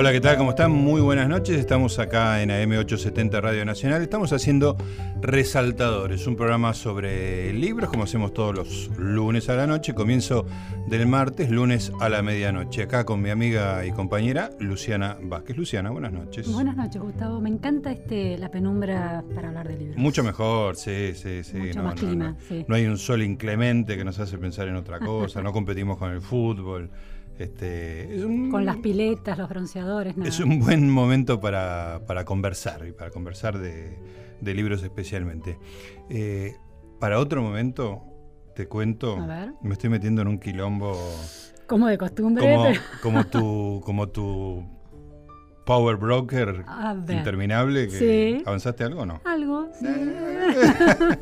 Hola, ¿qué tal? ¿Cómo están? Muy buenas noches. Estamos acá en AM870 Radio Nacional. Estamos haciendo Resaltadores, un programa sobre libros, como hacemos todos los lunes a la noche. Comienzo del martes, lunes a la medianoche. Acá con mi amiga y compañera Luciana Vázquez. Luciana, buenas noches. Buenas noches, Gustavo. Me encanta este la penumbra para hablar de libros. Mucho mejor, sí, sí, sí. Mucho no, más no, clima, no. sí. No hay un sol inclemente que nos hace pensar en otra cosa. no competimos con el fútbol. Este, es un- Con las piletas, los bronceadores, nada. Es un buen momento para, para conversar y para conversar de, de libros especialmente. Eh, para otro momento, te cuento, A ver. me estoy metiendo en un quilombo Como de costumbre, como, pero- como tu, como tu power broker interminable. Que, Sí. ¿Avanzaste algo o no? Algo. sí.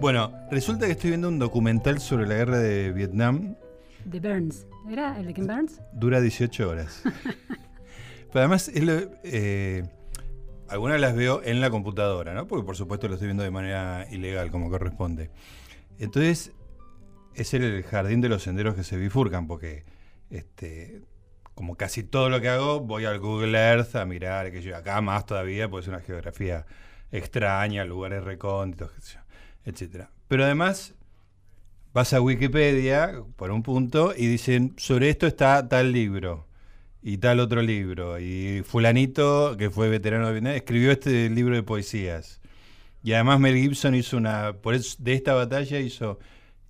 Bueno, resulta que estoy viendo un documental sobre la guerra de Vietnam De Burns. ¿Era el de Ken Burns? Dura 18 horas. Pero además, eh, algunas las veo en la computadora, ¿no? Porque por supuesto lo estoy viendo de manera ilegal, como corresponde. Entonces, es el jardín de los senderos que se bifurcan, porque este, como casi todo lo que hago, voy al Google Earth a mirar, que yo acá más todavía, pues es una geografía extraña, lugares recónditos, etcétera. Pero además, vas a Wikipedia por un punto y dicen sobre esto está tal libro y tal otro libro y fulanito que fue veterano de Vietnam escribió este libro de poesías y además Mel Gibson hizo una por eso de esta batalla hizo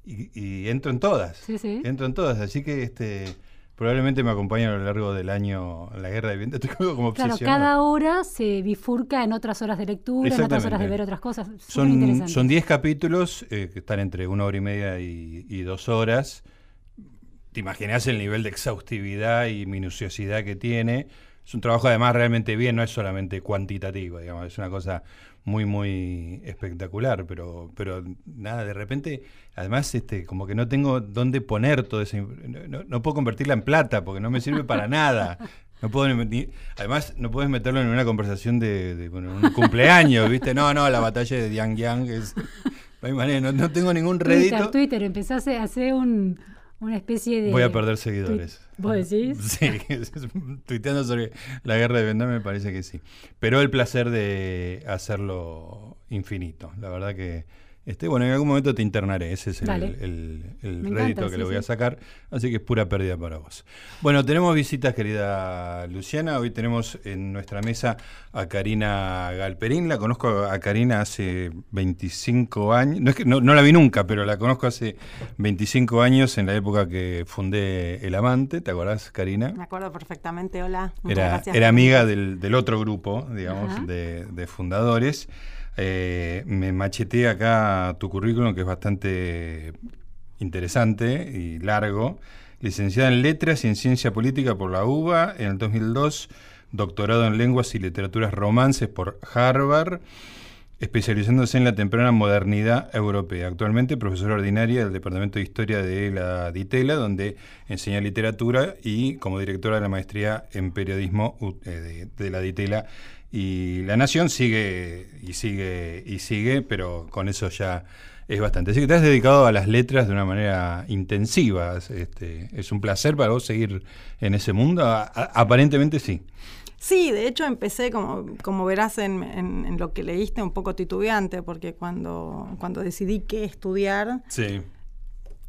y, y entro en todas Sí, sí. entro en todas así que este probablemente me acompaña a lo largo del año la guerra de Vietnam estoy como Claro, cada hora se bifurca en otras horas de lectura, en otras horas de ver otras cosas. Son son 10 capítulos eh, que están entre una hora y media y, y dos horas. Te imaginas el nivel de exhaustividad y minuciosidad que tiene. Es un trabajo además realmente bien, no es solamente cuantitativo, digamos, es una cosa muy, muy espectacular, pero, pero nada, de repente, además, este, como que no tengo dónde poner todo ese, no, no- puedo convertirla en plata, porque no me sirve para nada. No puedo ni- ni- además, no puedes meterlo en una conversación de, de, bueno, un cumpleaños, ¿viste? No, no, la batalla de Diang Yang es. No hay manera, no, no tengo ningún Twitter, rédito. Twitter, empezás a hacer un, una especie de... Voy a perder seguidores. ¿Vos decís? Sí, tuiteando sobre la guerra de Vietnam me parece que sí. Pero el placer de hacerlo infinito. La verdad que, este, bueno, en algún momento te internaré. Ese es el, el- rédito encanta, que sí, le voy a sacar. Así que es pura pérdida para vos. Bueno, tenemos visitas, querida Luciana. Hoy tenemos en nuestra mesa a Karina Galperín. La conozco a Karina hace 25 años. No, es que, no, no la vi nunca, pero la conozco hace 25 años en la época que fundé El Amante. ¿Te acordás, Karina? Me acuerdo perfectamente, hola. Muchas Era, gracias era amiga del, del otro grupo, digamos, de, de fundadores. Eh, me macheteé acá tu currículum, que es bastante interesante y largo. Licenciada en Letras y en Ciencia Política por la UBA en el 2002, doctorado en Lenguas y Literaturas Romances por Harvard, especializándose en la temprana modernidad europea. Actualmente profesora ordinaria del Departamento de Historia de la DITELA, donde enseña literatura y como directora de la maestría en periodismo eh, de la DITELA. Y La Nación sigue y sigue y sigue, pero con eso ya es bastante. Así que te has dedicado a las letras de una manera intensiva. Este, ¿Es un placer para vos seguir en ese mundo? A- a- aparentemente sí. Sí, de hecho empecé, como, como verás en, en- en lo que leíste, un poco titubeante, porque cuando, cuando decidí qué estudiar, Sí,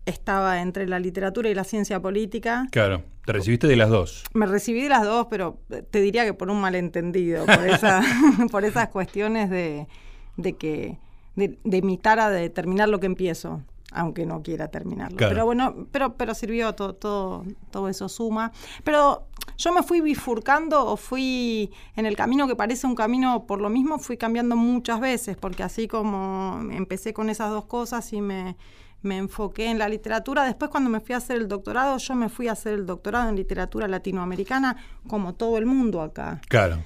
estaba entre la literatura y la ciencia política. claro. Te recibiste de las dos. Me recibí de las dos, pero te diría que por un malentendido, por, esa, por esas cuestiones de, de que de, de imitar a de terminar lo que empiezo, aunque no quiera terminarlo. Claro. Pero bueno, pero, pero sirvió, todo, todo, todo eso suma. Pero yo me fui bifurcando o fui en el camino que parece un camino por lo mismo, fui cambiando muchas veces, porque así como empecé con esas dos cosas y me, me enfoqué en la literatura, después cuando me fui a hacer el doctorado, yo me fui a hacer el doctorado en literatura latinoamericana, como todo el mundo acá. Claro.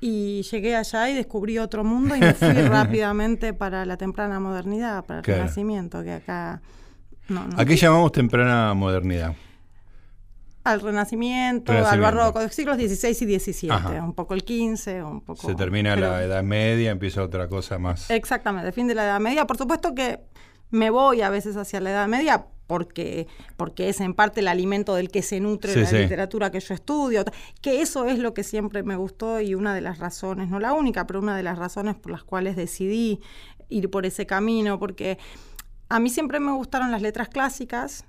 Y llegué allá y descubrí otro mundo y me fui rápidamente para la temprana modernidad, para el Claro. renacimiento, que acá... No, no. ¿A qué llamamos temprana modernidad? Al renacimiento, al barroco, siglos XVI y XVII, Ajá. un poco el XV, un poco... Se termina pero- la Edad Media, empieza otra cosa más. Exactamente, el fin de la Edad Media. Por supuesto que me voy a veces hacia la Edad Media porque, porque es en parte el alimento del que se nutre Sí, la sí. literatura que yo estudio, que eso es lo que siempre me gustó y una de las razones, no la única, pero una de las razones por las cuales decidí ir por ese camino, porque a mí siempre me gustaron las letras clásicas,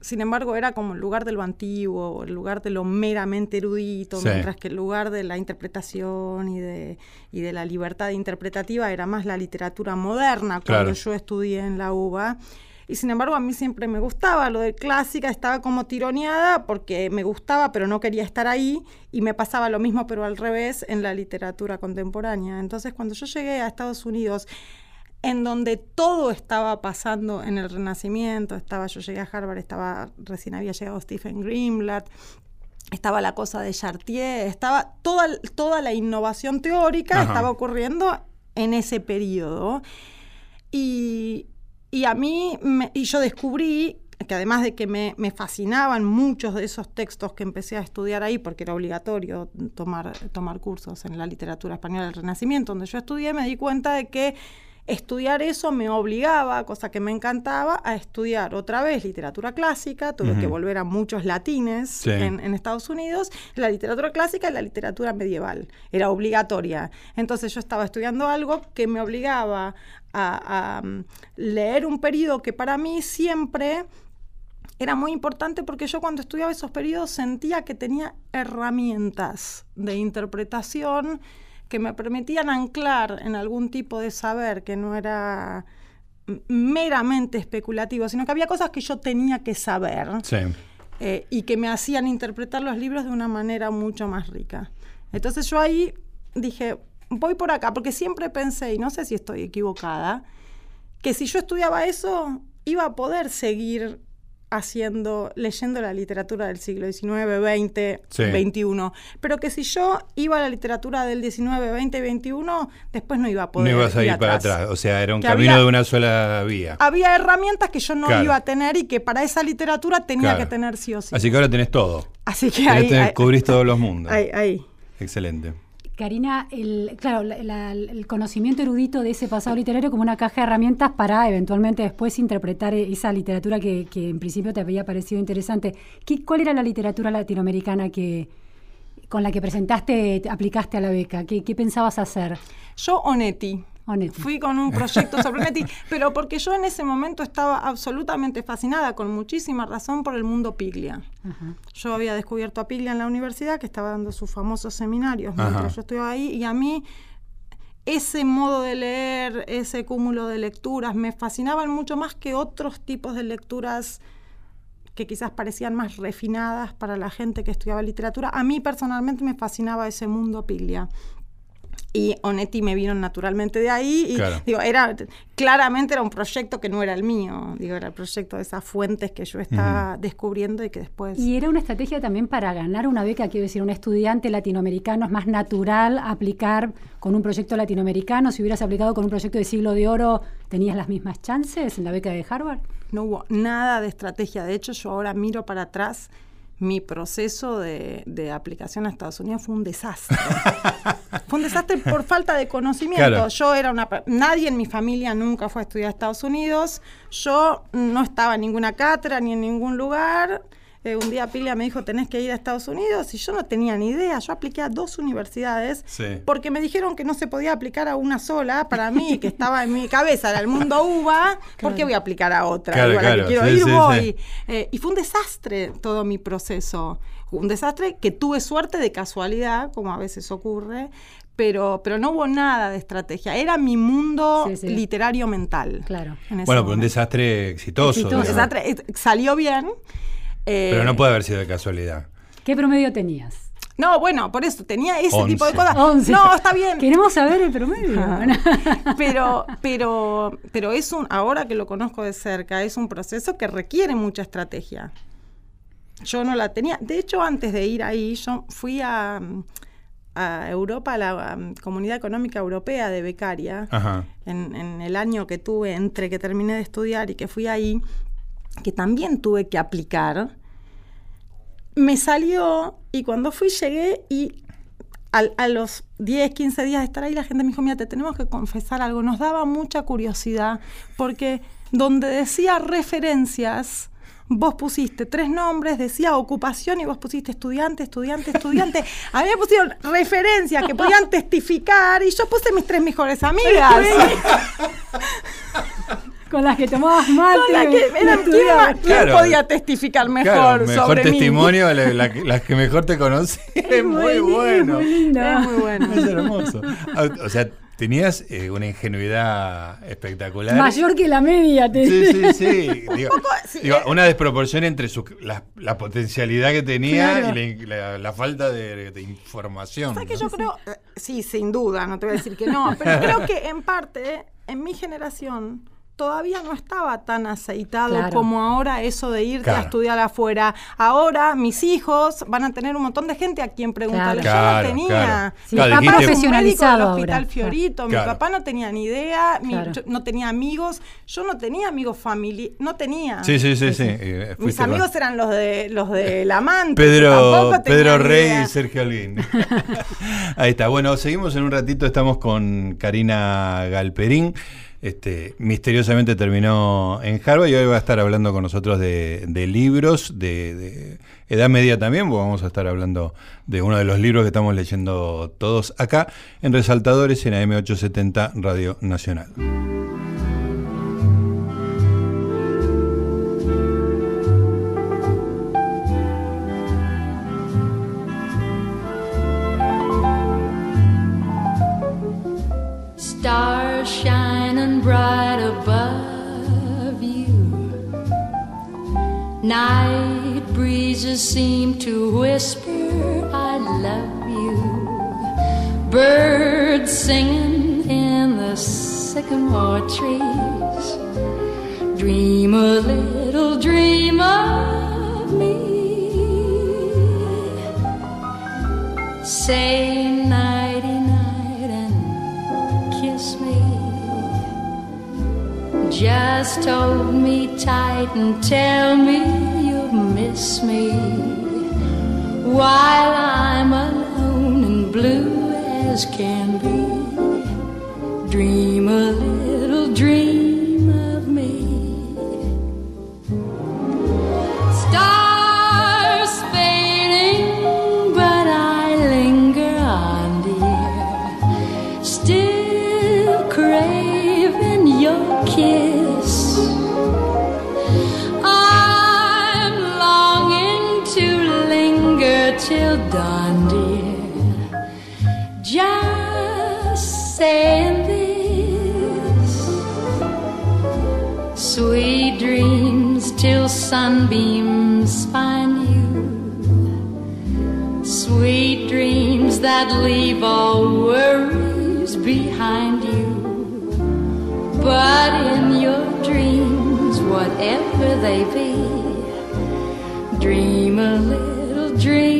sin embargo, era como el lugar de lo antiguo, el lugar de lo meramente erudito, Sí. mientras que el lugar de la interpretación y de, y de la libertad interpretativa era más la literatura moderna cuando Claro. yo estudié en la UBA. Y sin embargo, a mí siempre me gustaba lo de clásica, estaba como tironeada porque me gustaba, pero no quería estar ahí. Y me pasaba lo mismo, pero al revés, en la literatura contemporánea. Entonces, cuando yo llegué a Estados Unidos, en donde todo estaba pasando en el Renacimiento, estaba, yo llegué a Harvard, estaba, recién había llegado Stephen Greenblatt, estaba la cosa de Chartier, estaba toda, toda la innovación teórica Ajá. estaba ocurriendo en ese periodo. Y, y a mí, me- y yo descubrí que además de que me, me fascinaban muchos de esos textos que empecé a estudiar ahí, porque era obligatorio tomar, tomar cursos en la literatura española del Renacimiento, donde yo estudié, me di cuenta de que estudiar eso me obligaba, cosa que me encantaba, a estudiar otra vez literatura clásica, tuve que volver a muchos latines Sí. en, en Estados Unidos, la literatura clásica y la literatura medieval, era obligatoria. Entonces yo estaba estudiando algo que me obligaba a, a, mm, leer un periodo que para mí siempre era muy importante porque yo cuando estudiaba esos periodos sentía que tenía herramientas de interpretación que me permitían anclar en algún tipo de saber que no era meramente especulativo, sino que había cosas que yo tenía que saber Sí. eh, y que me hacían interpretar los libros de una manera mucho más rica. Entonces yo ahí dije, voy por acá, porque siempre pensé, y no sé si estoy equivocada, que si yo estudiaba eso, iba a poder seguir haciendo, leyendo la literatura del siglo XIX, XX, Sí. XXI. Pero que si yo iba a la literatura del XIX, XX y XXI, después no iba a No poder ibas a ir para atrás. atrás. O sea, era un Que camino había- de una sola vía. Había herramientas que yo no Claro. iba a tener y que para esa literatura tenía Claro. que tener sí o sí. Así que ahora tenés todo. Así que ahí, ahí- cubrís todos los mundos. ahí- ahí. Excelente. Karina, el, claro, la- el conocimiento erudito de ese pasado literario como una caja de herramientas para eventualmente después interpretar esa literatura que, en principio te había parecido interesante. ¿Qué, ¿Cuál era la literatura latinoamericana que con la que presentaste, te aplicaste a la beca? ¿Qué, qué pensabas hacer? Yo Onetti. Onetti. Fui con un proyecto sobre Onetti, pero porque yo en ese momento estaba absolutamente fascinada, con muchísima razón, por el mundo Piglia. Ajá. Yo había descubierto a Piglia en la universidad, que estaba dando sus famosos seminarios Ajá. mientras yo estuve ahí, y a mí ese modo de leer, ese cúmulo de lecturas, me fascinaban mucho más que otros tipos de lecturas que quizás parecían más refinadas para la gente que estudiaba literatura. A mí personalmente me fascinaba ese mundo Piglia. Y Onetti me vino naturalmente de ahí. Y Claro. digo, era, claramente era un proyecto que no era el mío. Digo, era el proyecto de esas fuentes que yo estaba descubriendo y que después. Y era una estrategia también para ganar una beca, quiero decir, un estudiante latinoamericano es más natural aplicar con un proyecto latinoamericano. Si hubieras aplicado con un proyecto de siglo de oro, ¿tenías las mismas chances en la beca de Harvard? No hubo nada de estrategia. De hecho, yo ahora miro para atrás. Mi proceso de, de aplicación a Estados Unidos fue un desastre. fue un desastre por falta de conocimiento. Claro. Yo era una. Nadie en mi familia nunca fue a estudiar a Estados Unidos. Yo no estaba en ninguna cátedra ni en ningún lugar. Eh, un día Pilia me dijo, tenés que ir a Estados Unidos, y yo no tenía ni idea. Yo apliqué a dos universidades Sí. porque me dijeron que no se podía aplicar a una sola para mí, que estaba en mi cabeza, era el mundo UBA, ¿por qué voy a aplicar a otra? Claro, Digo, a la claro, que quiero sí, ir sí, voy. sí. Eh, y fue un desastre todo mi proceso. Un desastre que tuve suerte de casualidad, como a veces ocurre, pero, pero no hubo nada de estrategia. Era mi mundo Sí, sí. literario mental. Claro. en ese Bueno, pero un desastre exitoso. Exitoso. digamos. Desastre, salió bien. Eh, Pero no puede haber sido de casualidad. ¿Qué promedio tenías? No, bueno, por eso tenía ese Once. tipo de cosas. 11. No, está bien. Queremos saber el promedio. pero, pero, pero es un, ahora que lo conozco de cerca, es un proceso que requiere mucha estrategia. Yo no la tenía. De hecho, antes de ir ahí, yo fui a, a Europa, a la um, Comunidad Económica Europea de becaria, Ajá. en, en el año que tuve entre que terminé de estudiar y que fui ahí, que también tuve que aplicar. Me salió y cuando fui llegué y a los 10, 15 días de estar ahí, la gente me dijo, mira, te tenemos que confesar algo. Nos daba mucha curiosidad porque donde decía referencias, vos pusiste tres nombres, decía ocupación y vos pusiste estudiante, estudiante, estudiante. A mí me pusieron referencias que podían testificar y yo puse mis tres mejores amigas. con las que tomabas mate. Con las que ¿quién, podía testificar mejor mejor testimonio, las que mejor te conocí. Es, muy, bueno. Es muy lindo. Es muy bueno. Es hermoso. O sea, tenías eh, una ingenuidad espectacular. Mayor que la media, te Sí, sí, sí. Digo, eh. una desproporción entre su, la, potencialidad que tenía y la, falta de, información. ¿Sabes que yo creo? Eh, sí, sin duda, no te voy a decir que no, pero creo que en parte, en mi generación, todavía no estaba tan aceitado como ahora eso de irte a estudiar afuera. Ahora mis hijos van a tener un montón de gente a quien preguntarle. Yo no tenía. mi papá profesionalizado del Hospital Fiorito, mi papá no tenía ni idea, no tenía amigos, yo no tenía amigos familiares, no tenía. Sí, sí, sí, sí. Eh, mis amigos eran los de los del amante. Pedro, Pedro Rey y Sergio Alvin. Ahí está. Bueno, seguimos en un ratito, estamos con Karina Galperín. Este, misteriosamente terminó en Harvard y hoy va a estar hablando con nosotros de, libros, de, edad media también, vamos a estar hablando de uno de los libros que estamos leyendo todos acá en Resaltadores en AM870 Radio Nacional. Bright above you. Night breezes seem to whisper, I love you. Birds singing in the sycamore trees. Dream a little dream of me. Say Just hold me tight and tell me you'll miss me while I'm alone and blue as can be. Dream a little dream kiss. I'm longing to linger till dawn, dear. Just saying this. Sweet dreams till sunbeams find you. Sweet dreams that leave all worries behind you. But baby. Dream a little dream.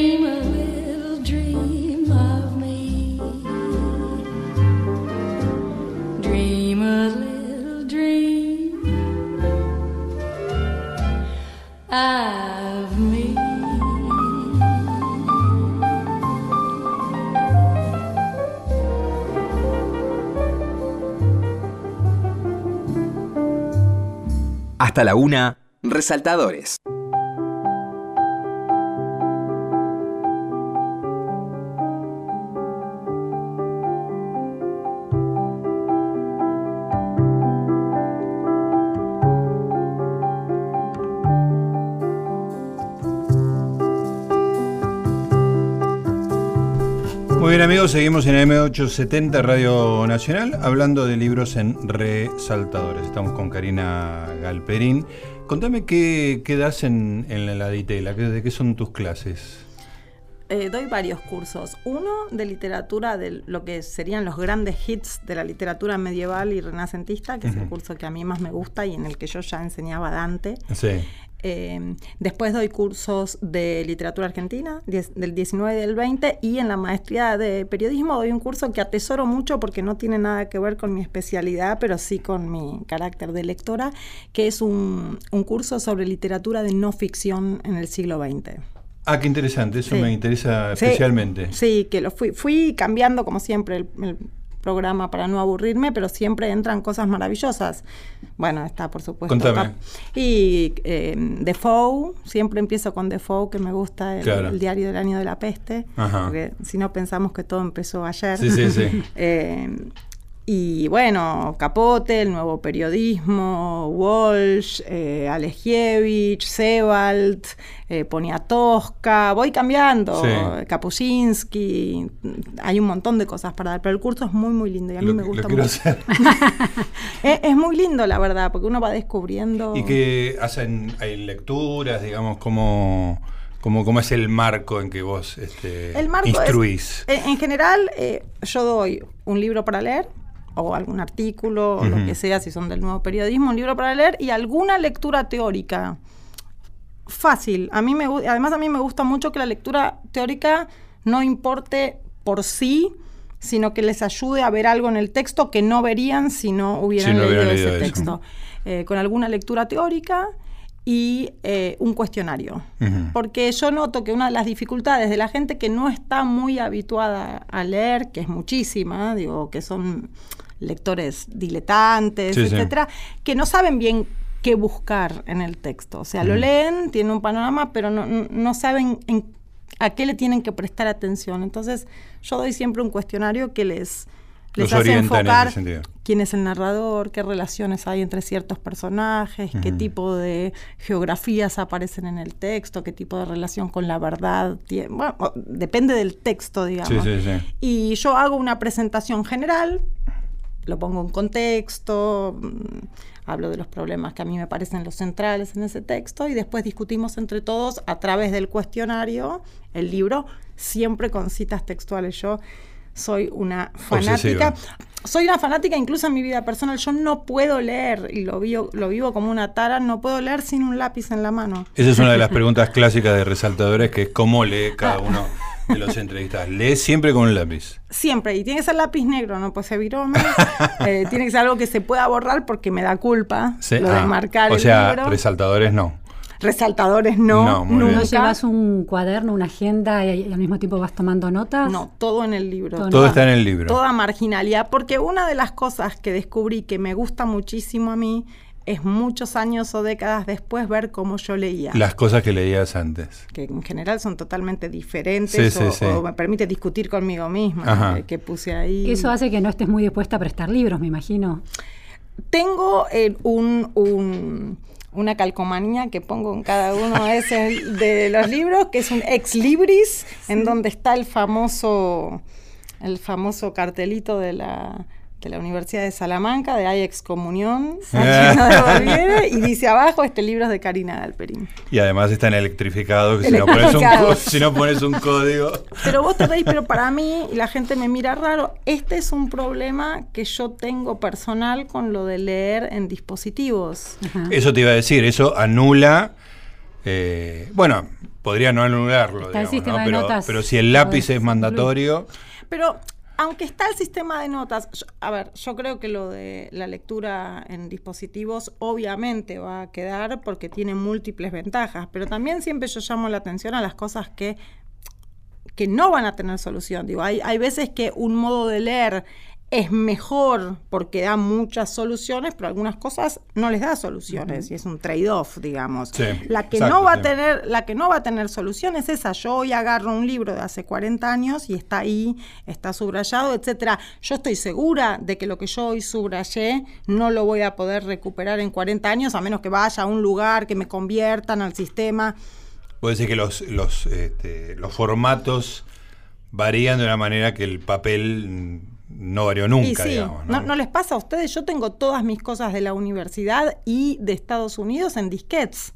Hasta la una, resaltadores. Seguimos en M870 Radio Nacional hablando de libros en resaltadores. Estamos con Karina Galperín. Contame qué, qué das en, en la Ditela, ¿Qué- de qué son tus clases. Eh, doy varios cursos. Uno de literatura, de lo que serían los grandes hits de la literatura medieval y renacentista, que es el curso que a mí más me gusta y en el que yo ya enseñaba Dante. Sí. Eh, después doy cursos de literatura argentina, diez- del 19 y del 20, y en la maestría de periodismo doy un curso que atesoro mucho porque no tiene nada que ver con mi especialidad, pero sí con mi carácter de lectora, que es un, un curso sobre literatura de no ficción en el siglo XX. Ah, qué interesante, eso Sí. me interesa Sí, especialmente. Sí, que lo fui, fui cambiando como siempre el, el programa para no aburrirme, pero siempre entran cosas maravillosas. Bueno, está por supuesto. Contame. Y eh, Defoe, siempre empiezo con Defoe, que me gusta el, Claro. el diario del año de la peste, Ajá. porque si no pensamos que todo empezó ayer. Sí, sí, sí. Eh, y bueno, Capote, el nuevo periodismo, Walsh, eh, Alejievich, Sebald, eh, Poniatowska, voy cambiando, Sí. Kapuscinski, hay un montón de cosas para dar, pero el curso es muy, muy lindo y a mí Lo- me gusta mucho. hacer. Es, es muy lindo, la verdad, porque uno va descubriendo... ¿Y qué hacen? ¿Hay lecturas, digamos, cómo, cómo, cómo es el marco en que vos este, El marco instruís? En, en general, eh, yo doy un libro para leer, o algún artículo, o lo que sea, si son del nuevo periodismo, un libro para leer y alguna lectura teórica. Fácil. A mí me, además, a mí me gusta mucho que la lectura teórica no importe por sí, sino que les ayude a ver algo en el texto que no verían si no hubieran Si no leído ese texto. Eh, con alguna lectura teórica y eh, un cuestionario. Porque yo noto que una de las dificultades de la gente que no está muy habituada a leer, que es muchísima, digo, que son lectores diletantes, Sí, sí. etcétera, que no saben bien qué buscar en el texto. O sea, lo leen, tienen un panorama, pero no, no- no saben en- a qué le tienen que prestar atención. Entonces, yo doy siempre un cuestionario que les, les hace en ese enfocar sentido. quién es el narrador, qué relaciones hay entre ciertos personajes, qué Ujú. tipo de geografías aparecen en el texto, qué tipo de relación con la verdad tiene. Bueno, depende del texto, digamos. Sí, sí, sí. Y yo hago una presentación general, lo pongo en contexto, mm, hablo de los problemas que a mí me parecen los centrales en ese texto y después discutimos entre todos a través del cuestionario el libro, siempre con citas textuales. Yo soy una fanática. Obsesiva. Soy una fanática incluso en mi vida personal. Yo no puedo leer, y lo vivo, lo vivo como una tara, no puedo leer sin un lápiz en la mano. Esa es una de las preguntas clásicas de resaltadores, que es cómo lee cada uno de los entrevistados. Lee siempre con un lápiz. Siempre, y tiene que ser lápiz negro, no puede ser virome. Eh, tiene que ser algo que se pueda borrar porque me da culpa Sí, lo de ah, marcar o el sea, libro. resaltadores no. Resaltadores no, No, muy nunca. ¿No llevas un cuaderno, una agenda y, y al mismo tiempo vas tomando notas? No, todo en el libro. Todo está en el libro. Toda marginalidad, porque una de las cosas que descubrí que me gusta muchísimo a mí es muchos años o décadas después ver cómo yo leía. Las cosas que leías antes. que en general son totalmente diferentes Sí, sí, o, sí. o me permite discutir conmigo misma que puse ahí. Eso hace que no estés muy dispuesta a prestar libros, me imagino. Tengo eh, un, un- una calcomanía que pongo en cada uno de, ese- de los libros, que es un ex libris, en donde está el famoso, el famoso cartelito de la, de la Universidad de Salamanca, de hay excomunión, devolviere, y dice abajo, este libro es de Karina Galperín. Y además están electrificados, que si no pones un, Electrificado. co- si no pones un código. Pero vos te reís, pero para mí, y la gente me mira raro, este es un problema que yo tengo personal con lo de leer en dispositivos. Ajá. Eso te iba a decir, eso anula. eh, bueno, podría no anularlo, Está de pero, pero si el lápiz es mandatorio, Pero aunque está el sistema de notas, a ver, yo creo que lo de la lectura en dispositivos obviamente va a quedar porque tiene múltiples ventajas, pero también siempre yo llamo la atención a las cosas que que no van a tener solución. Digo, hay, hay veces que un modo de leer es mejor porque da muchas soluciones, pero algunas cosas no les da soluciones y es un trade-off, digamos. Sí, la que exacto, no va sí. a tener, la que no va a tener solución es esa. Yo hoy agarro un libro de hace 40 años y está ahí, está subrayado, etcétera. Yo estoy segura de que lo que yo hoy subrayé no lo voy a poder recuperar en 40 años, a menos que vaya a un lugar que me conviertan al sistema. Puede decir que los, los, este, los formatos varían de una manera que el papel mm, no varió nunca, y sí, digamos. ¿no? ¿no les pasa a ustedes? Yo tengo todas mis cosas de la universidad y de Estados Unidos en disquetes.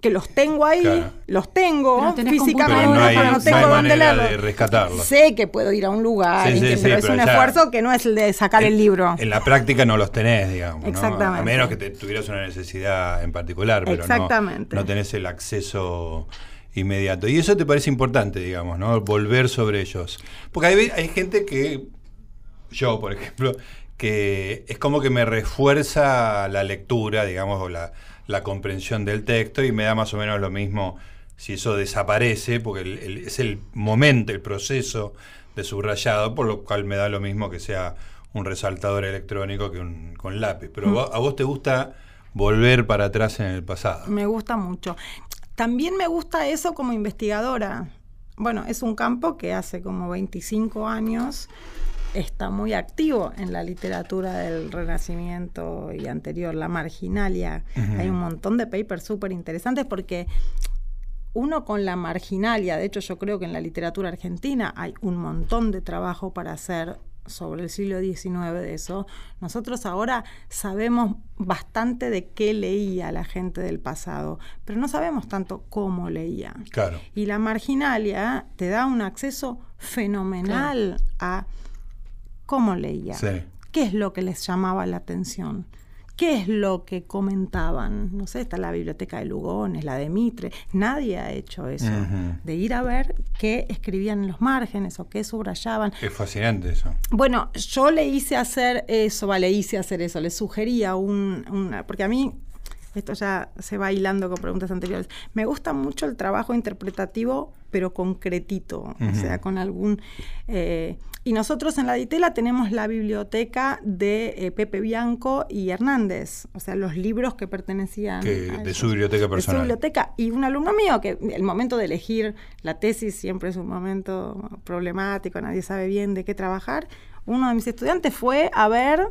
Que los tengo ahí, Claro. los tengo físicamente, Pero no hay, pero no no tengo dónde manera leerlo. de rescatarlos. Sé que puedo ir a un lugar, Sí, y sí, que- sí, pero es pero un esfuerzo que no es el de sacar el libro. En la práctica no los tenés, digamos. ¿no? Exactamente. A menos que te- tuvieras una necesidad en particular, pero no- Exactamente. No, tenés el acceso inmediato. Y eso te parece importante, digamos, ¿no? Volver sobre ellos. Porque hay gente que, yo por ejemplo, que es como que me refuerza la lectura, digamos, o la, la comprensión del texto y me da más o menos lo mismo si eso desaparece, porque el- el- es el momento, el proceso de subrayado, por lo cual me da lo mismo que sea un resaltador electrónico que un con lápiz. Pero vos- a vos te gusta volver para atrás en el pasado. Me gusta mucho. También me gusta eso como investigadora. Bueno, es un campo que hace como 25 años está muy activo en la literatura del Renacimiento y anterior, la marginalia. Hay un montón de papers súper interesantes porque uno con la marginalia, de hecho yo creo que en la literatura argentina hay un montón de trabajo para hacer sobre el siglo XIX de eso. Nosotros ahora sabemos bastante de qué leía la gente del pasado, pero no sabemos tanto cómo leía. Claro. Y la marginalia te da un acceso fenomenal a cómo leía. Sí. ¿Qué es lo que les llamaba la atención? ¿Qué es lo que comentaban? No sé, está la biblioteca de Lugones, la de Mitre. Nadie ha hecho eso, de ir a ver qué escribían en los márgenes o qué subrayaban. Es fascinante eso. Bueno, yo le hice hacer eso, va, le hice hacer eso, le sugería un, una, porque a mí, esto ya se va hilando con preguntas anteriores, me gusta mucho el trabajo interpretativo, pero concretito, o sea, con algún... eh, y nosotros en la Ditela tenemos la biblioteca de eh, Pepe Bianco y Hernández, o sea, los libros que pertenecían Que- a de su biblioteca De su personal. biblioteca. Y un alumno mío, que el momento de elegir la tesis siempre es un momento problemático, nadie sabe bien de qué trabajar. Uno de mis estudiantes fue a ver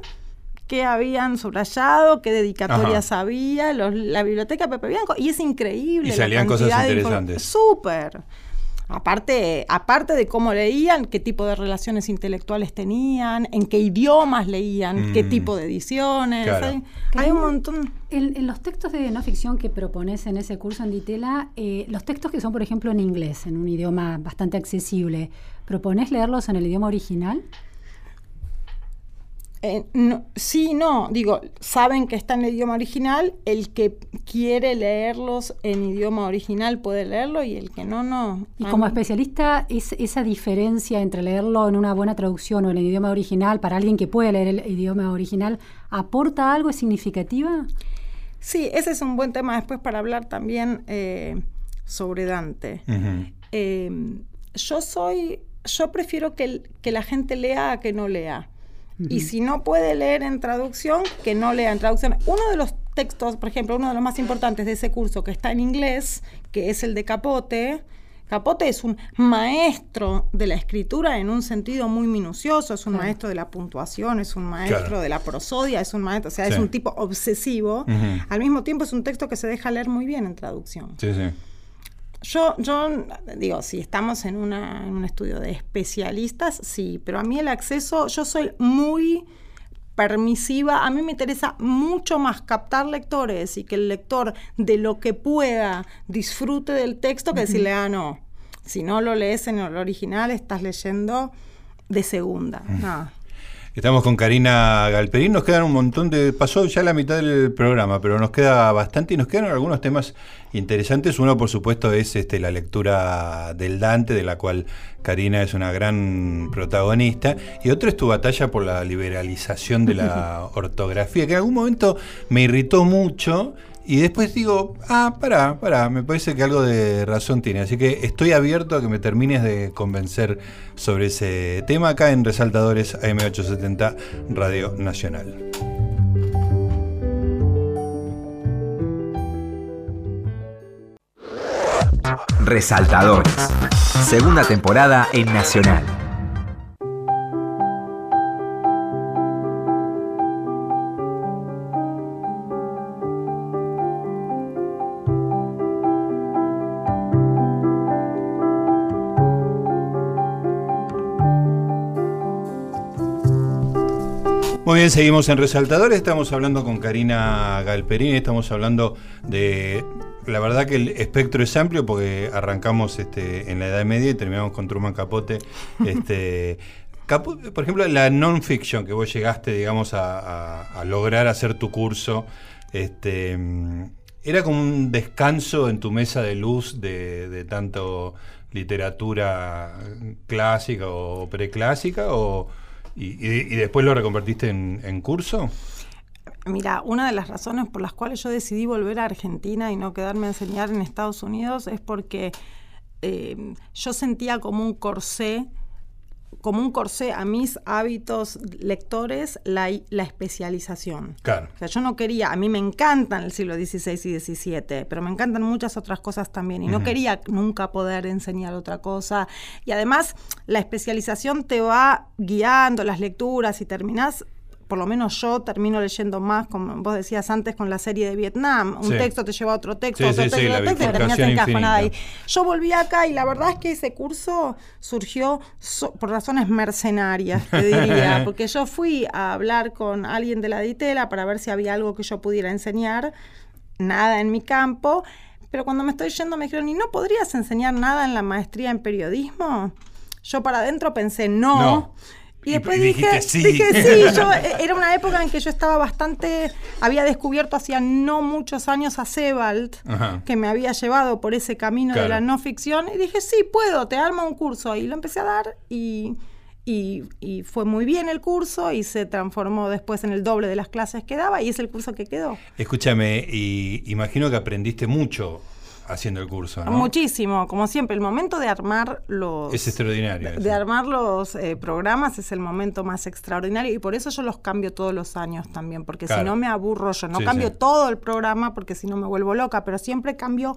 qué habían subrayado, qué dedicatorias había, los- la biblioteca Pepe Bianco, y es increíble. Y la salían cosas cantidad de inform- interesantes. Súper. Aparte, aparte de cómo leían, qué tipo de relaciones intelectuales tenían, en qué idiomas leían, qué Mm. tipo de ediciones. Claro. Hay, hay un montón. En, en los textos de no ficción que propones en ese curso en Ditela, eh, los textos que son, por ejemplo, en inglés, en un idioma bastante accesible, ¿propones leerlos en el idioma original? Eh, no, sí, no, digo, saben que está en el idioma original, el que quiere leerlos en idioma original puede leerlo y el que no, no. Y como especialista, es, esa diferencia entre leerlo en una buena traducción o en el idioma original, para alguien que puede leer el idioma original, ¿aporta algo? ¿Es significativa? Sí, ese es un buen tema después para hablar también eh, sobre Dante. Eh, yo soy, yo prefiero que, que la gente lea a que no lea. Y si no puede leer en traducción, que no lea en traducción. Uno de los textos, por ejemplo, uno de los más importantes de ese curso que está en inglés, que es el de Capote. Capote es un maestro de la escritura en un sentido muy minucioso, es un Claro. maestro de la puntuación, es un maestro Claro. de la prosodia, es un maestro, o sea, es un tipo obsesivo. Al mismo tiempo es un texto que se deja leer muy bien en traducción. Sí, sí. Yo, yo digo, si estamos en, una, en un estudio de especialistas, sí, pero a mí el acceso, yo soy muy permisiva, a mí me interesa mucho más captar lectores y que el lector de lo que pueda disfrute del texto que decirle, ah, no, si no lo lees en el original estás leyendo de segunda. No. Estamos con Karina Galperín, nos quedan un montón de... Pasó ya la mitad del programa, pero nos queda bastante y nos quedan algunos temas interesantes. Uno, por supuesto, es este, la lectura del Dante, de la cual Karina es una gran protagonista. Y otro es tu batalla por la liberalización de la ortografía, que en algún momento me irritó mucho Y después digo, ah, pará, pará, me parece que algo de razón tiene. Así que estoy abierto a que me termines de convencer sobre ese tema acá en Resaltadores AM870 Radio Nacional. Resaltadores. Segunda temporada en Nacional. Muy bien, seguimos en Resaltadores, estamos hablando con Karina Galperini, estamos hablando de... La verdad que el espectro es amplio porque arrancamos este, en la Edad Media y terminamos con Truman Capote. Este, Capo- por ejemplo, la non-fiction que vos llegaste, digamos, a, a- a lograr hacer tu curso, este, ¿era como un descanso en tu mesa de luz de, de tanto literatura clásica o preclásica? O, y, después lo reconvertiste en, en curso? Mira, una de las razones por las cuales yo decidí volver a Argentina y no quedarme a enseñar en Estados Unidos es porque eh, yo sentía como un corsé, como un corsé a mis hábitos lectores la, la especialización. Claro. O sea, yo no quería, a mí me encantan el siglo XVI y XVII, pero me encantan muchas otras cosas también. Y no quería nunca poder enseñar otra cosa. Y además, la especialización te va guiando las lecturas y terminás. Por lo menos yo termino leyendo más, como vos decías antes, con la serie de Vietnam. Un Sí. texto te lleva a otro texto, Sí, otro sí, texto, otro texto, y terminás encajonada ahí. Yo volví acá y la verdad es que ese curso surgió so- por razones mercenarias, te diría, porque yo fui a hablar con alguien de la Ditela para ver si había algo que yo pudiera enseñar, nada en mi campo, pero cuando me estoy yendo me dijeron, ¿y no podrías enseñar nada en la maestría en periodismo? Yo para adentro pensé, no. No. Y después y dije, sí. dije sí, yo, eh, era una época en que yo estaba bastante, había descubierto hacía no muchos años a Sebald, Ajá. que me había llevado por ese camino de la no ficción, y dije, sí, puedo, te armo un curso. Y lo empecé a dar y, y- y fue muy bien el curso y se transformó después en el doble de las clases que daba y es el curso que quedó. Escúchame, y imagino que aprendiste mucho haciendo el curso, ¿no? Muchísimo, como siempre, el momento de armar los... Es extraordinario. De, armar los eh, programas es el momento más extraordinario y por eso yo los cambio todos los años también, porque Claro. si no me aburro yo. No Sí, cambio sí. todo el programa porque si no me vuelvo loca, pero siempre cambio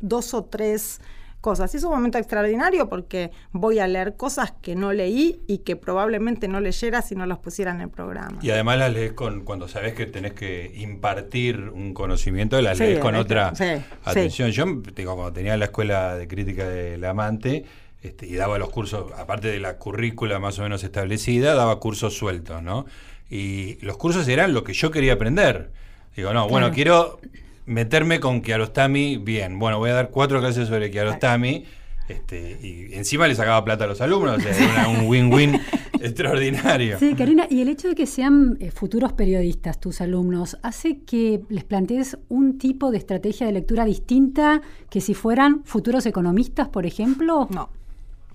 dos o tres cosas. Y es un momento extraordinario porque voy a leer cosas que no leí y que probablemente no leyera si no las pusiera en el programa. Y además las lees con, cuando sabes que tenés que impartir un conocimiento, las Sí, lees con otra sí, atención. Yo, digo, cuando tenía la escuela de crítica del amante, este, y daba los cursos, aparte de la currícula más o menos establecida, daba cursos sueltos, ¿no? Y los cursos eran lo que yo quería aprender. Digo, no, bueno, Claro. quiero meterme con Kiarostami, bien, bueno, voy a dar cuatro clases sobre Kiarostami. Este, y encima le sacaba plata a los alumnos, o sea, era un win-win extraordinario. Sí, Karina, y el hecho de que sean eh, futuros periodistas tus alumnos hace que les plantees un tipo de estrategia de lectura distinta que si fueran futuros economistas, por ejemplo. No,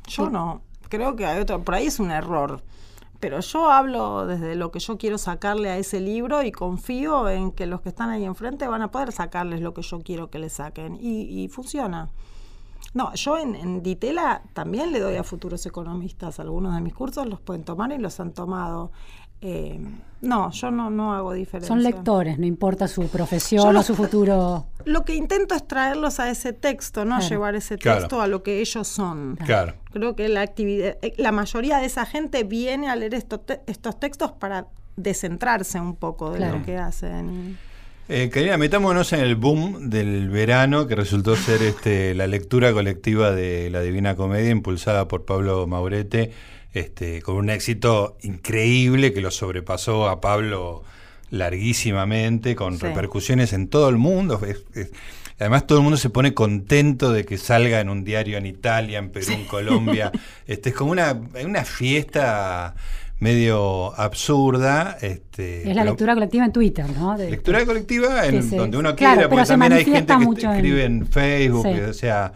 yo no. Creo que hay otro, por ahí es un error. Pero yo hablo desde lo que yo quiero sacarle a ese libro y confío en que los que están ahí enfrente van a poder sacarles lo que yo quiero que le saquen. Y, y funciona. No, yo en, en Ditela también le doy a futuros economistas. Algunos de mis cursos los pueden tomar y los han tomado. Eh, no, yo no, no hago diferencia. Son lectores, no importa su profesión Yo o su futuro. Lo que intento es traerlos a ese texto, no Claro. llevar ese Claro. texto a lo que ellos son. Claro. Creo que la actividad, eh, la mayoría de esa gente viene a leer esto te- estos textos para descentrarse un poco de Claro. lo que hacen. Eh, Karina, metámonos en el boom del verano que resultó ser este, la lectura colectiva de la Divina Comedia impulsada por Pablo Maurete, este, con un éxito increíble que lo sobrepasó a Pablo larguísimamente, con Sí. repercusiones en todo el mundo. Es- es- además todo el mundo se pone contento de que salga en un diario en Italia, en Perú, en Colombia. este, es como una, una fiesta medio absurda. Este, Es la lectura colectiva en Twitter, ¿no? De- Lectura colectiva en donde uno claro, quiera, pero porque también hay gente que mucho escribe en Facebook, que, o sea,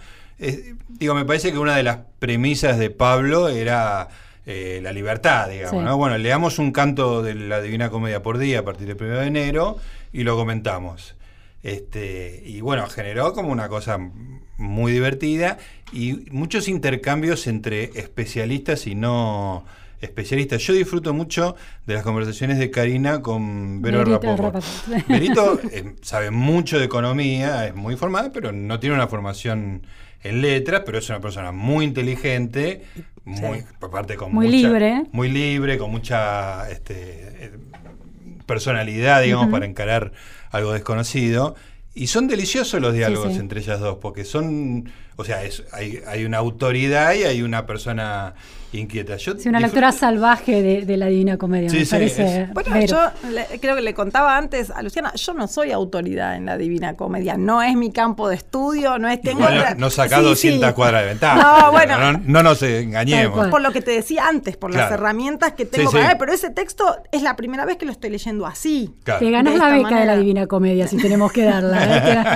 digo, me parece que una de las premisas de Pablo era eh, la libertad, digamos, Sí. ¿no? Bueno, leamos un canto de la Divina Comedia por día a partir del 1 de enero y lo comentamos. Este, y bueno, generó como una cosa muy divertida y muchos intercambios entre especialistas y no especialistas. Yo disfruto mucho de las conversaciones de Karina con Vero. Rapoport. Verito eh, sabe mucho de economía, es muy formada, pero no tiene una formación en letras, pero es una persona muy inteligente, muy, por parte con Muy mucha- libre. muy libre, con mucha este, eh, personalidad, digamos, para encarar algo desconocido. Y son deliciosos los diálogos sí. entre ellas dos, porque son, o sea, es, hay, hay una autoridad y hay una persona inquieta. Yo Sí, una lectura salvaje de, de la Divina Comedia, Sí, me sí, parece. es- Bueno, yo le- creo que le contaba antes a Luciana, yo no soy autoridad en la Divina Comedia, no es mi campo de estudio, no es... Tengo otra- no, Sí, 200 sí. cuadras de ventaja. No, bueno. No, no nos engañemos. Por lo que te decía antes, por las herramientas que tengo Sí, para sí. ver, pero ese texto es la primera vez que lo estoy leyendo así. Claro. Te ganas la beca de la. Divina Comedia si tenemos que darla.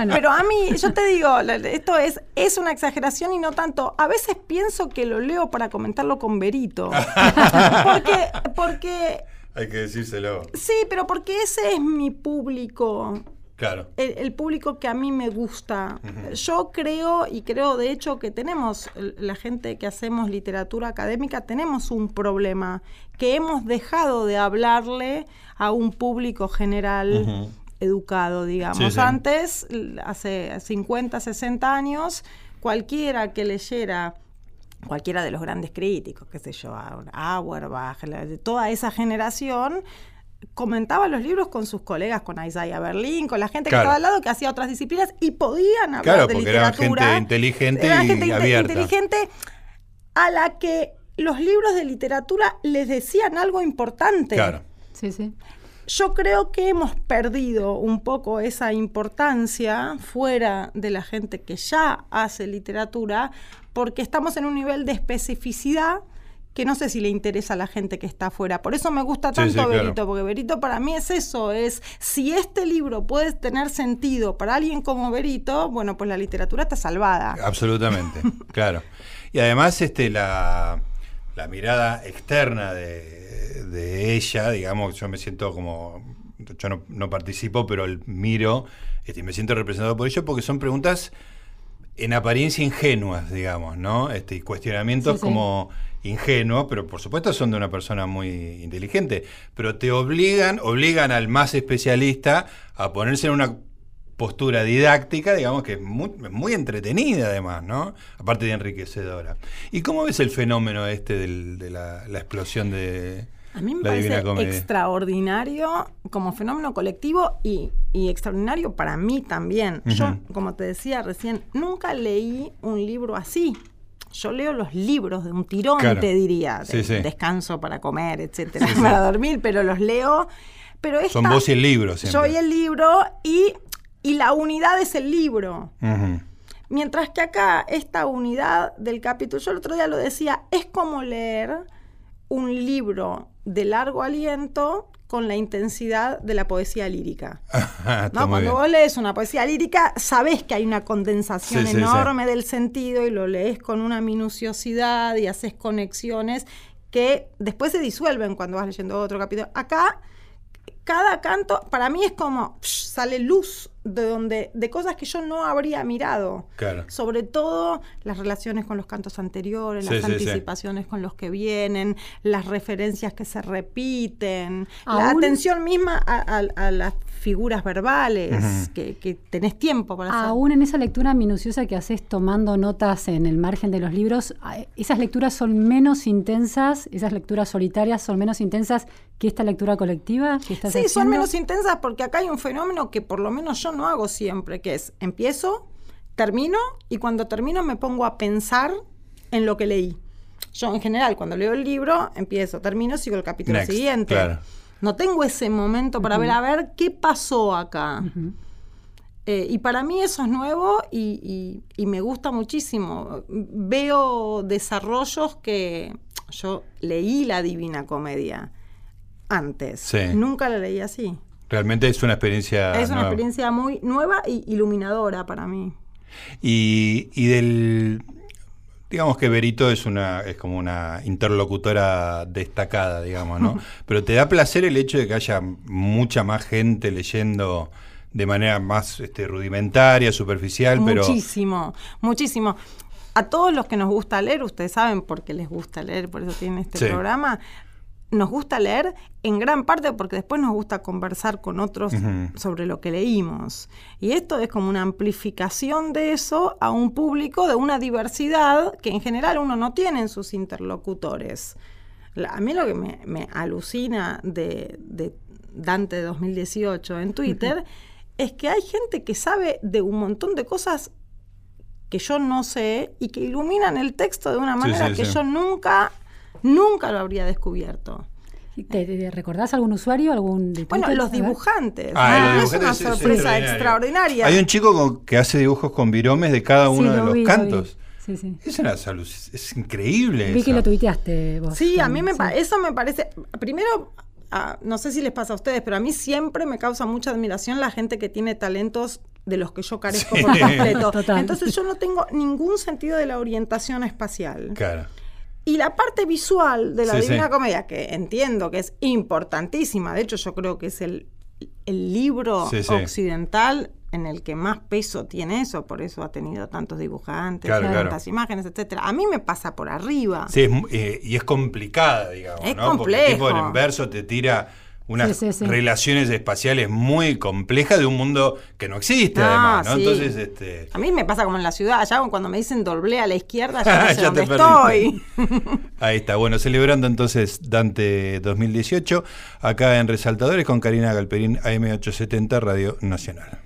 Pero a mí, yo te digo, esto es, es una exageración y no tanto. A veces pienso que lo leo para comentarlo con Berito. porque, porque, Hay que decírselo. sí, pero porque ese es mi público. Claro. El, el público que a mí me gusta. Yo creo, y creo de hecho que tenemos, la gente que hacemos literatura académica, tenemos un problema, que hemos dejado de hablarle a un público general. Educado, digamos. Sí, sí. Antes, hace 50, 60 años, cualquiera que leyera cualquiera de los grandes críticos, qué sé yo, Auerbach, de toda esa generación, comentaba los libros con sus colegas, con Isaiah Berlin, con la gente Claro. que estaba al lado, que hacía otras disciplinas y podían hablar Claro, de porque eran literatura. gente inteligente Eran y gente abierta. inteligente a la que los libros de literatura les decían algo importante. Claro. Sí, sí. Yo creo que hemos perdido un poco esa importancia fuera de la gente que ya hace literatura, porque estamos en un nivel de especificidad que no sé si le interesa a la gente que está afuera. Por eso me gusta Sí, tanto sí, claro. Berito, porque Berito para mí es eso, es si este libro puede tener sentido para alguien como Berito, bueno, pues la literatura está salvada. Absolutamente, claro. Y además este la, la mirada externa de, de ella, digamos, yo me siento como, yo no, no participo, pero el miro, este, y me siento representado por ello porque son preguntas en apariencia ingenuas, digamos, ¿no? Este, y cuestionamientos Sí, sí. como ingenuos, pero por supuesto son de una persona muy inteligente, pero te obligan, obligan al más especialista a ponerse en una postura didáctica, digamos que es muy, muy entretenida además, ¿no? Aparte de enriquecedora. ¿Y cómo ves el fenómeno este del- de la, la explosión de A mí me la parece extraordinario como fenómeno colectivo y, y extraordinario para mí también. Yo, como te decía recién, nunca leí un libro así. Yo leo los libros de un tirón, Claro. te diría. de- Sí, sí. Descanso para comer, etcétera, Sí, para dormir, pero los leo. Pero esta, Son vos y el libro siempre. Yo y el libro y, y la unidad es el libro. Mientras que acá, esta unidad del capítulo, yo el otro día lo decía, es como leer un libro de largo aliento con la intensidad de la poesía lírica. Está ¿no? Cuando bien. vos lees una poesía lírica, sabés que hay una condensación Sí, sí, sí. enorme del sentido y lo lees con una minuciosidad y haces conexiones que después se disuelven cuando vas leyendo otro capítulo. Acá, cada canto, para mí es como psh, sale luz de donde, de cosas que yo no habría mirado. Claro. Sobre todo las relaciones con los cantos anteriores, Sí, las sí, sí. anticipaciones con los que vienen, las referencias que se repiten, la atención misma a, a- a las figuras verbales, que, que tenés tiempo para hacer. Aún en esa lectura minuciosa que haces tomando notas en el margen de los libros, a- esas lecturas son menos intensas, esas lecturas solitarias son menos intensas que esta lectura colectiva que estás Sí, son menos intensas porque acá hay un fenómeno que por lo menos yo no hago siempre, que es empiezo, termino y cuando termino me pongo a pensar en lo que leí. Yo en general cuando leo el libro empiezo, termino, sigo el capítulo Next, siguiente. claro. No tengo ese momento para ver a ver qué pasó acá. Eh, y para mí eso es nuevo y, y- y me gusta muchísimo. Veo desarrollos que yo leí la Divina Comedia antes. Sí. Nunca la leí así. Realmente es una experiencia. es una nueva. experiencia muy nueva y iluminadora para mí. Y, y del. Digamos que Berito es una es como una interlocutora destacada, digamos, ¿no? Pero te da placer el hecho de que haya mucha más gente leyendo de manera más este, rudimentaria, superficial, pero... Muchísimo, muchísimo. A todos los que nos gusta leer, ustedes saben por qué les gusta leer, por eso tienen este Sí. programa, nos gusta leer en gran parte porque después nos gusta conversar con otros sobre lo que leímos. Y esto es como una amplificación de eso a un público de una diversidad que en general uno no tiene en sus interlocutores. La- a mí lo que me, me alucina de, de Dante 2018 en Twitter es que hay gente que sabe de un montón de cosas que yo no sé y que iluminan el texto de una Sí, manera sí, que sí. yo nunca, nunca lo habría descubierto. ¿Te, te recordás algún usuario, algún Bueno, los dibujantes. Ah, ¿no? los es una dibujantes es- es sorpresa extraordinaria. Hay un chico con- que hace dibujos con viromes de cada Sí, uno de lo los vi, lo cantos. Sí, sí. Es, una salu- es increíble. Vi que lo tuiteaste vos. Sí, a mí me Sí. pa- eso me parece. Primero, ah, no sé si les pasa a ustedes, pero a mí siempre me causa mucha admiración la gente que tiene talentos de los que yo carezco Sí. por completo. Total. Entonces yo no tengo ningún sentido de la orientación espacial. Claro. Y la parte visual de la Sí, Divina sí. Comedia, que entiendo que es importantísima, de hecho yo creo que es el, el libro Sí, occidental en el que más peso tiene eso, por eso ha tenido tantos dibujantes, Claro, tantas claro. imágenes, etcétera. A mí me pasa por arriba. Sí, es eh, y es complicada, digamos, Es ¿no? Porque el tipo complejo. en verso te tira unas Sí, sí, sí. relaciones espaciales muy complejas de un mundo que no existe, No, además, ¿no? Entonces, este... A mí me pasa como en la ciudad, allá cuando me dicen doblé a la izquierda, ya no sé Ya dónde te estoy. Ahí está, bueno, celebrando entonces Dante 2018, acá en Resaltadores con Karina Galperín, AM870, Radio Nacional.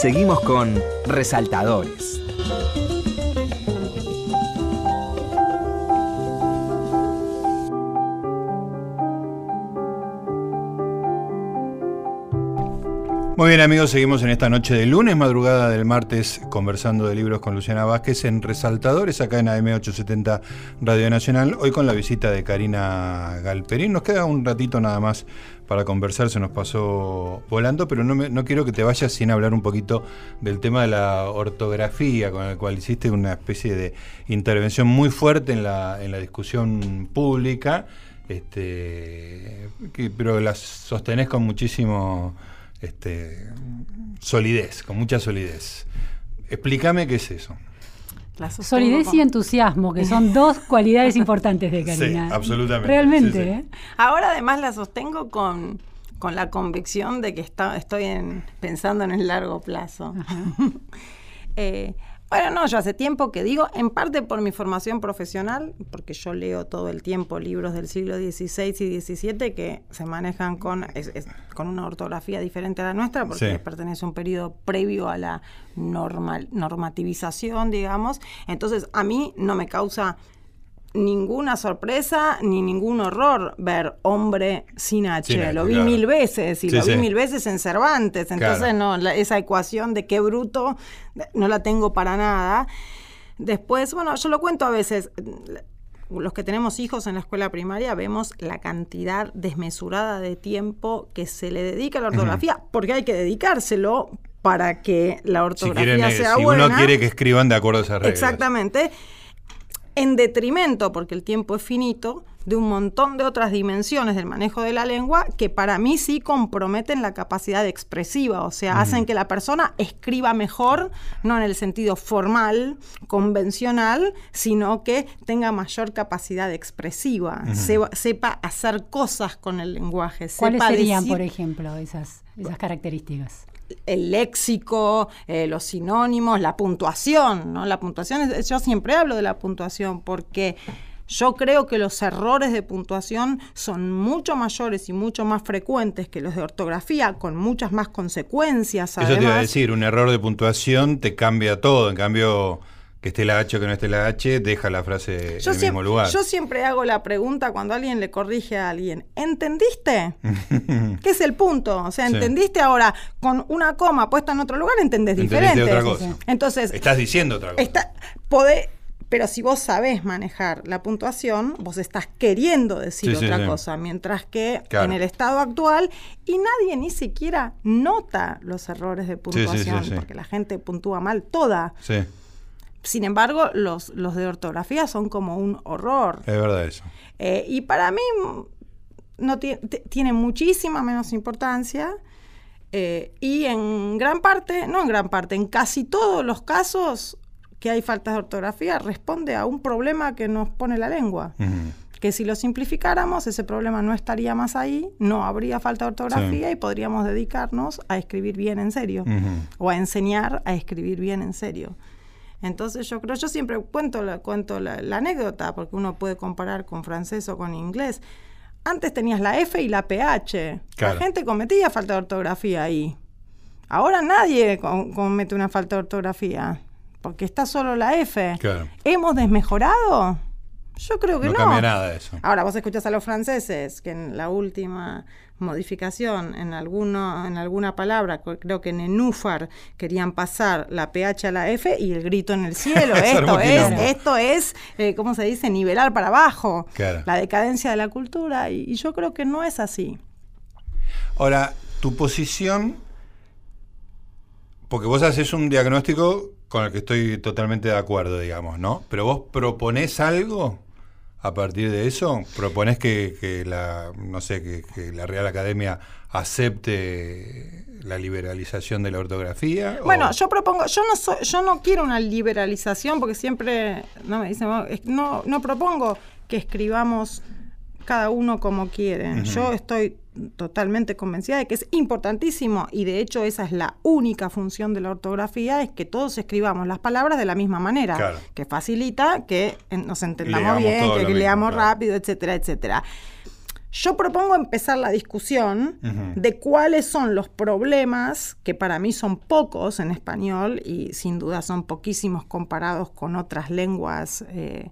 Seguimos con Resaltadores. Muy bien amigos, seguimos en esta noche de lunes, madrugada del martes, conversando de libros con Luciana Vázquez en Resaltadores, acá en AM870 Radio Nacional, hoy con la visita de Karina Galperín. Nos queda un ratito nada más para conversar, se nos pasó volando, pero no, me- no quiero que te vayas sin hablar un poquito del tema de la ortografía, con el cual hiciste una especie de intervención muy fuerte en la, en la discusión pública, este, que- pero la sostenés con muchísimo este, solidez, con mucha solidez. Explícame qué es eso. La Solidez y entusiasmo, que son dos cualidades importantes de Karina. Sí, absolutamente. Realmente, Sí, sí. ¿eh? Ahora además la sostengo con, con la convicción de que está, estoy en- pensando en el largo plazo. Eh, bueno, no, yo hace tiempo que digo, en parte por mi formación profesional, porque yo leo todo el tiempo libros del siglo XVI y XVII que se manejan con, es- es- con una ortografía diferente a la nuestra, porque Sí. pertenece a un periodo previo a la normal, normativización, digamos. Entonces, a mí no me causa ninguna sorpresa ni ningún horror ver hombre sin H. Sin H, lo vi claro. mil veces y Sí, lo vi sí. mil veces en Cervantes. Entonces, Claro. no, la- esa ecuación de qué bruto no la tengo para nada. Después, bueno, yo lo cuento a veces. Los que tenemos hijos en la escuela primaria vemos la cantidad desmesurada de tiempo que se le dedica a la ortografía, porque hay que dedicárselo para que la Si, ortografía quieren, eh, sea si buena. uno quiere que escriban de acuerdo a esas reglas. Exactamente. En detrimento, porque el tiempo es finito, de un montón de otras dimensiones del manejo de la lengua que para mí sí comprometen la capacidad expresiva, o sea, hacen que la persona escriba mejor, no en el sentido formal, convencional, sino que tenga mayor capacidad expresiva, sepa hacer cosas con el lenguaje. ¿Cuáles sepa serían, decir- por ejemplo, esas, esas características? El léxico, eh, los sinónimos, la puntuación, ¿no? La puntuación, es- yo siempre hablo de la puntuación porque yo creo que los errores de puntuación son mucho mayores y mucho más frecuentes que los de ortografía, con muchas más consecuencias. Eso te iba a además. decir, un error de puntuación te cambia todo. En cambio, que esté la H o que no esté la H, deja la frase Yo en el mismo lugar. yo siempre hago la pregunta cuando alguien le corrige a alguien, ¿entendiste? ¿Qué es el punto? O sea, Sí. ¿entendiste ahora con una coma puesta en otro lugar? ¿Entendés diferente? otra cosa. Entonces, Estás diciendo otra cosa. Está, pero si vos sabés manejar la puntuación, vos estás queriendo decir Sí, sí, otra sí. cosa, mientras que Claro. en el estado actual, y nadie ni siquiera nota los errores de sí, puntuación, sí. porque la gente puntúa mal toda. Sin embargo, los, los de ortografía son como un horror. es verdad eso. Eh, y para mí no tiene muchísima menos importancia. eh, y en gran parte, no en gran parte, en casi todos los casos que hay faltas de ortografía, responde a un problema que nos pone la lengua. Que si lo simplificáramos, ese problema no estaría más ahí, no habría falta de ortografía Sí. y podríamos dedicarnos a escribir bien en serio o a enseñar a escribir bien en serio. Entonces yo creo, yo siempre cuento la, cuento la, la anécdota, porque uno puede comparar con francés o con inglés. Antes tenías la F y la PH. Claro. La gente cometía falta de ortografía ahí. Ahora nadie com- comete una falta de ortografía, porque está solo la F. Claro. ¿Hemos desmejorado? Yo creo que No no. cambia nada eso. Ahora vos escuchás a los franceses que en la última modificación en alguno en alguna palabra, creo que en nenúfar querían pasar la PH a la F y el grito en el cielo. Esto es, esto es, eh, ¿cómo se dice? Nivelar para abajo. Claro. La decadencia de la cultura y, y yo creo que no es así. Ahora, tu posición, porque vos haces un diagnóstico con el que estoy totalmente de acuerdo, digamos, ¿no? Pero vos proponés algo a partir de eso, proponés que, que la, no sé, que, que la Real Academia acepte la liberalización de la ortografía. o- Bueno, yo propongo, yo no soy, yo no quiero una liberalización porque siempre no me dicen, "Oh, es- no, no propongo que escribamos cada uno como quiere. Yo estoy totalmente convencida de que es importantísimo y de hecho esa es la única función de la ortografía, es que todos escribamos las palabras de la misma manera, Claro. que facilita que eh, nos entendamos bien, que mismo, leamos claro. rápido, etcétera, etcétera. yo propongo empezar la discusión de cuáles son los problemas, que para mí son pocos en español y sin duda son poquísimos comparados con otras lenguas eh,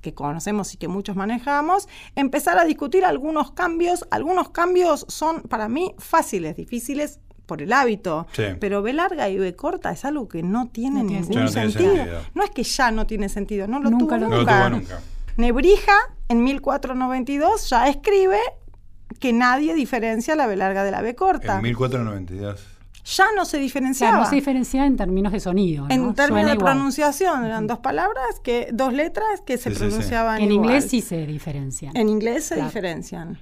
que conocemos y que muchos manejamos, empezar a discutir algunos cambios. Algunos cambios son para mí fáciles, difíciles por el hábito, Sí. pero B larga y B corta es algo que no tiene No tiene ningún sentido. No tiene sentido. sentido. No es que ya no tiene sentido, no lo Nunca tuvo lo- No lo tuvo nunca. Nebrija, en 1492, ya escribe que nadie diferencia la B larga de la B corta. En 1492. Ya no se diferenciaba. no se diferencia en términos de sonido. ¿no? en términos Suena de igual. pronunciación, eran dos palabras, que dos letras que se Sí, sí, sí. pronunciaban En igual. inglés sí se diferencian. En inglés se Claro. diferencian.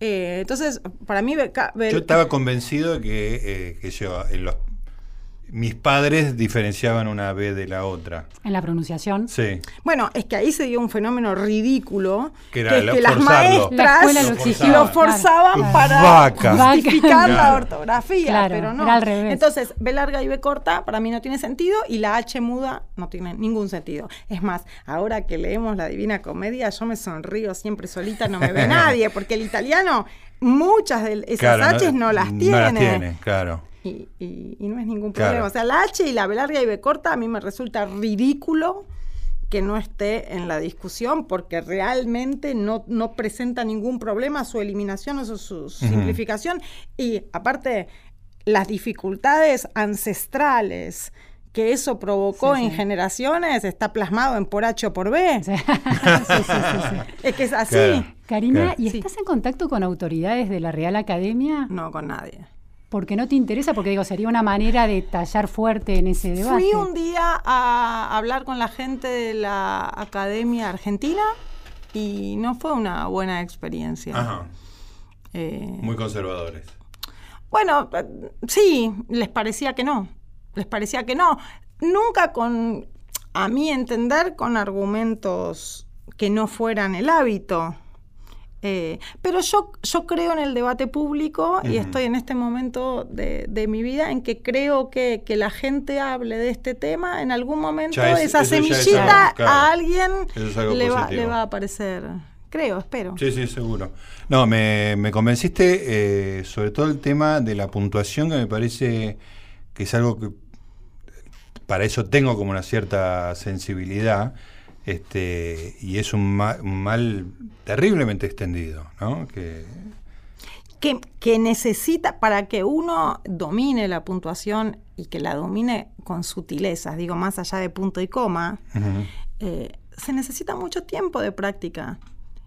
Eh, entonces, para mí, Yo estaba convencido de que, eh, que yo, en los, mis padres diferenciaban una B de la otra. En la pronunciación. Sí. bueno, es que ahí se dio un fenómeno ridículo, Que que, era es lo- que las. La maestras lo exigía. lo forzaban. forzaban Claro. para justificar la Claro. ortografía, Claro, pero no. era al revés. Entonces, B larga y B corta para mí no tiene sentido y la H muda no tiene ningún sentido. Es más, ahora que leemos la Divina Comedia, yo me sonrío siempre solita, no me ve nadie, porque el italiano muchas de esas Claro, H's no, las tiene. No las tiene, claro. Y, y- y no es ningún Claro. problema. O sea, la H y la B larga y B corta a mí me resulta ridículo que no esté en la discusión porque realmente no, no presenta ningún problema su eliminación o su, su simplificación. Y aparte, las dificultades ancestrales que eso provocó Sí, en sí. generaciones está plasmado en por H o por B. Sí, sí, sí, sí, sí. Es que es así. Claro. Karina, Claro. ¿y Sí. estás en contacto con autoridades de la Real Academia? No con nadie. Porque no te interesa, porque digo, sería una manera de tallar fuerte en ese debate. Fui un día a hablar con la gente de la Academia Argentina y no fue una buena experiencia. Ajá. Eh, Muy conservadores. bueno, sí, les parecía que no. Les parecía que no. Nunca con, a mi entender, con argumentos que no fueran el hábito. Eh, pero yo, yo creo en el debate público y estoy en este momento de, de mi vida en que creo que, que la gente hable de este tema. En algún momento es- esa es semillita algo, a alguien es le va, le va a aparecer. Creo, espero. Sí, sí, seguro. No, me, me convenciste eh, sobre todo el tema de la puntuación, que me parece que es algo que para eso tengo como una cierta sensibilidad, este, y es un, ma- un mal terriblemente extendido, ¿no? Que, que, que necesita para que uno domine la puntuación y que la domine con sutilezas, digo, más allá de punto y coma, eh, se necesita mucho tiempo de práctica.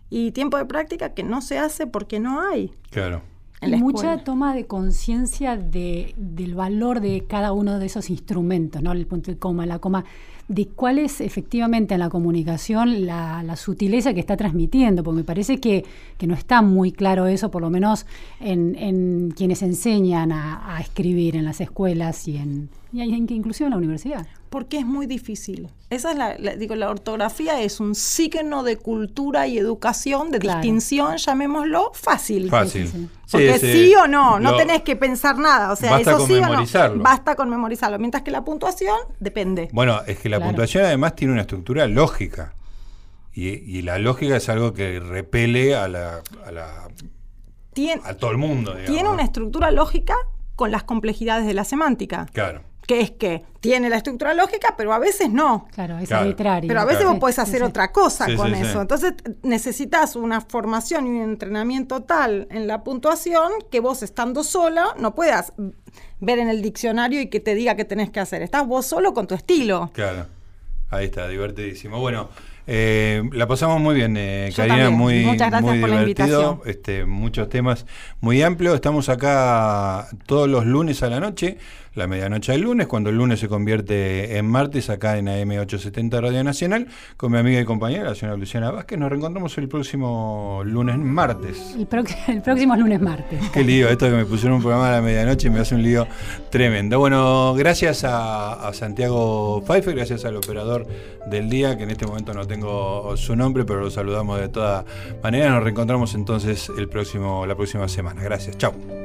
Y tiempo de práctica que no se hace porque no hay. claro. en la mucha toma de conciencia de, del valor de cada uno de esos instrumentos, ¿no? El punto y coma, la coma, de cuál es efectivamente en la comunicación la, la sutileza que está transmitiendo, porque me parece que, que no está muy claro eso, por lo menos en, en quienes enseñan a, a escribir en las escuelas y en, y en- inclusive en la universidad. Porque es muy difícil. Esa es la, la- digo, la ortografía es un signo de cultura y educación, de Claro. distinción, llamémoslo, fácil. Fácil. sí, sí. Porque Sí, sí, sí. o no, no Lo- tenés que pensar nada. O sea, Basta eso con sí o no. memorizarlo. Basta con memorizarlo. Mientras que la puntuación depende. Bueno, es que la Claro. puntuación además tiene una estructura lógica. Y, y la lógica es algo que repele a, la, a, la- Tien- a todo el mundo. digamos, tiene ¿no? una estructura lógica con las complejidades de la semántica. Claro. Que es que tiene la estructura lógica, pero a veces no. Claro, es Claro. arbitrario. Pero a veces Claro. vos podés hacer sí. otra cosa Sí, con sí, eso. sí. Entonces necesitas una formación y un entrenamiento tal en la puntuación que vos estando sola no puedas ver en el diccionario y que te diga qué tenés que hacer. Estás vos solo con tu estilo. Claro, ahí está, divertidísimo. Bueno, eh, la pasamos muy bien, eh, Yo Karina, también. muy, Muchas gracias muy por la invitación. este, muchos temas muy amplios. Estamos acá todos los lunes a la noche, la medianoche del lunes, cuando el lunes se convierte en martes, acá en AM870 Radio Nacional, con mi amiga y compañera, la señora Luciana Vázquez. Nos reencontramos el próximo lunes, martes. El, próximo lunes martes. Qué lío, esto que me pusieron un programa a la medianoche me hace un lío tremendo. Bueno, gracias a, a Santiago Pfeiffer, gracias al operador del día, que en este momento no tengo su nombre, pero lo saludamos de todas maneras. Nos reencontramos entonces el próximo, la próxima semana. Gracias, chao.